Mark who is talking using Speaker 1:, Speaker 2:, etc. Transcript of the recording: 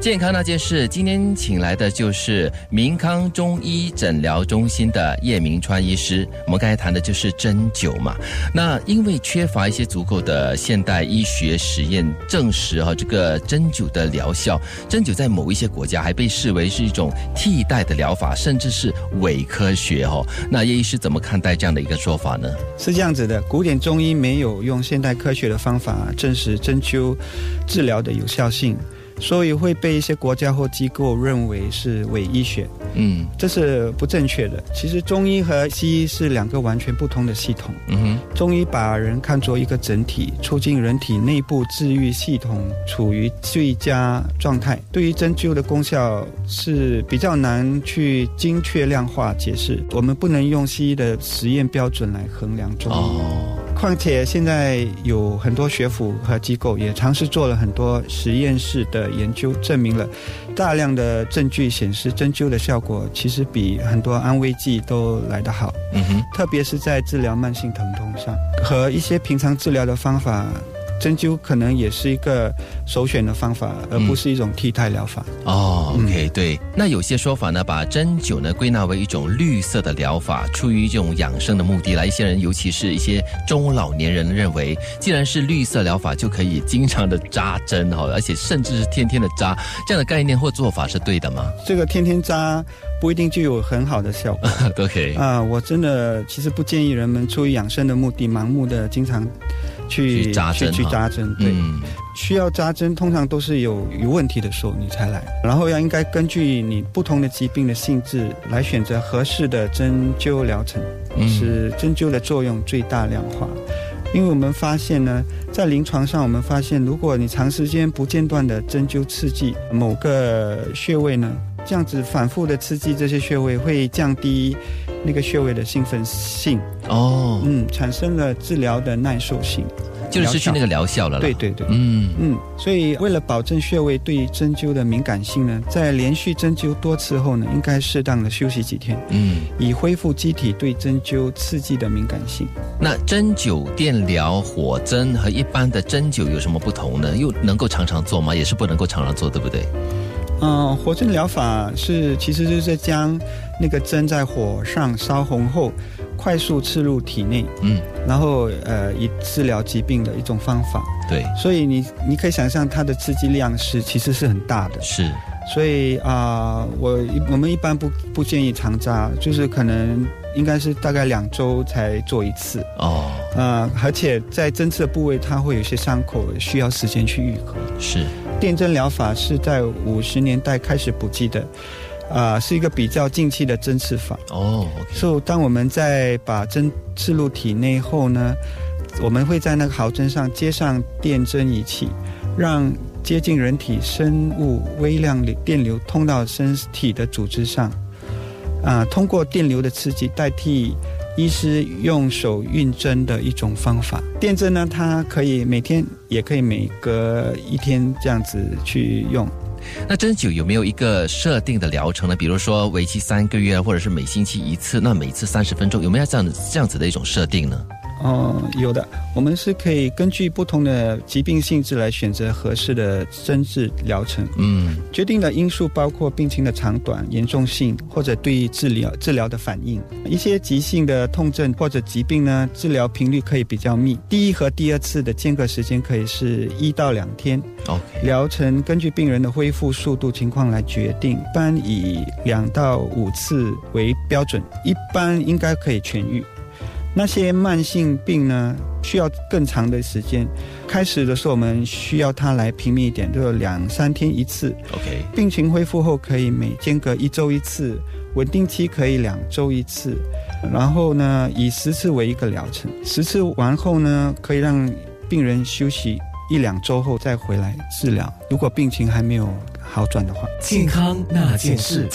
Speaker 1: 健康那件事，今天请来的就是明康中医诊疗中心的叶明川医师。我们刚才谈的就是针灸嘛。那因为缺乏一些足够的现代医学实验证实哈，这个针灸的疗效，针灸在某一些国家还被视为是一种替代的疗法，甚至是伪科学哈。那叶医师怎么看待这样的一个说法呢？
Speaker 2: 是这样子的，古典中医没有用现代科学的方法证实针灸治疗的有效性。所以会被一些国家或机构认为是伪医学，嗯，这是不正确的。其实中医和西医是两个完全不同的系统。嗯哼，中医把人看作一个整体，促进人体内部治愈系统处于最佳状态。对于针灸的功效是比较难去精确量化解释，我们不能用西医的实验标准来衡量中医。况且现在有很多学府和机构也尝试做了很多实验室的研究，证明了大量的证据显示针灸的效果其实比很多安慰剂都来得好。嗯哼，特别是在治疗慢性疼痛上，和一些平常治疗的方法。针灸可能也是一个首选的方法，而不是一种替代疗法。
Speaker 1: 哦，OK，对。那有些说法呢，把针灸呢归纳为一种绿色的疗法，出于这种养生的目的来。一些人，尤其是一些中老年人认为，既然是绿色疗法，就可以经常的扎针哈，而且甚至是天天的扎，这样的概念或做法是对的吗？
Speaker 2: 这个天天扎不一定就有很好的效果。
Speaker 1: OK，
Speaker 2: 啊，我真的其实不建议人们出于养生的目的，盲目的经常。去
Speaker 1: 扎针，
Speaker 2: 去扎针，对，需要扎针，通常都是有有问题的时候你才来，然后要应该根据你不同的疾病的性质来选择合适的针灸疗程，使针灸的作用最大量化。因为我们发现呢，在临床上我们发现，如果你长时间不间断的针灸刺激某个穴位呢，这样子反复的刺激这些穴位会降低。那个穴位的兴奋性哦，嗯，产生了治疗的耐受性，
Speaker 1: 就是失去那个疗效了。
Speaker 2: 对对对，嗯嗯，所以为了保证穴位对针灸的敏感性呢，在连续针灸多次后呢，应该适当的休息几天，嗯，以恢复机体对针灸刺激的敏感性。
Speaker 1: 那针灸、电疗、火针和一般的针灸有什么不同呢？又能够常常做吗？也是不能够常常做，对不对？
Speaker 2: 嗯，火针疗法是其实就是将那个针在火上烧红后，快速刺入体内，嗯，然后呃以治疗疾病的一种方法。
Speaker 1: 对，
Speaker 2: 所以你你可以想象它的刺激量是其实是很大的。
Speaker 1: 是，
Speaker 2: 所以啊，我我们一般不不建议常扎，就是可能应该是大概两周才做一次。哦，啊，而且在针刺的部位它会有些伤口，需要时间去愈合。
Speaker 1: 是。
Speaker 2: 电针疗法是在五十年代开始普及的，啊，是一个比较近期的针刺法。哦，所以当我们在把针刺入体内后呢，我们会在那个毫针上接上电针仪器，让接近人体生物微量流电流通到身体的组织上，啊，通过电流的刺激代替。医师用手运针的一种方法，电针呢，它可以每天，也可以每隔一天这样子去用。
Speaker 1: 那针灸有没有一个设定的疗程呢？比如说为期三个月，或者是每星期一次，那每次三十分钟，有没有这样的这样子的一种设定呢？
Speaker 2: 哦，有的，我们是可以根据不同的疾病性质来选择合适的针治疗程。嗯，决定的因素包括病情的长短、严重性或者对治疗治疗的反应。一些急性的痛症或者疾病呢，治疗频率可以比较密，第一和第二次的间隔时间可以是一到两天。
Speaker 1: OK，
Speaker 2: 疗程根据病人的恢复速度情况来决定，一般以两到五次为标准，一般应该可以痊愈。那些慢性病呢，需要更长的时间。开始的时候，我们需要它来频密一点，就两三天一次。
Speaker 1: OK。
Speaker 2: 病情恢复后，可以每间隔一周一次，稳定期可以两周一次。然后呢，以十次为一个疗程。十次完后呢，可以让病人休息一两周后再回来治疗。如果病情还没有好转的话，
Speaker 3: 健康那件事。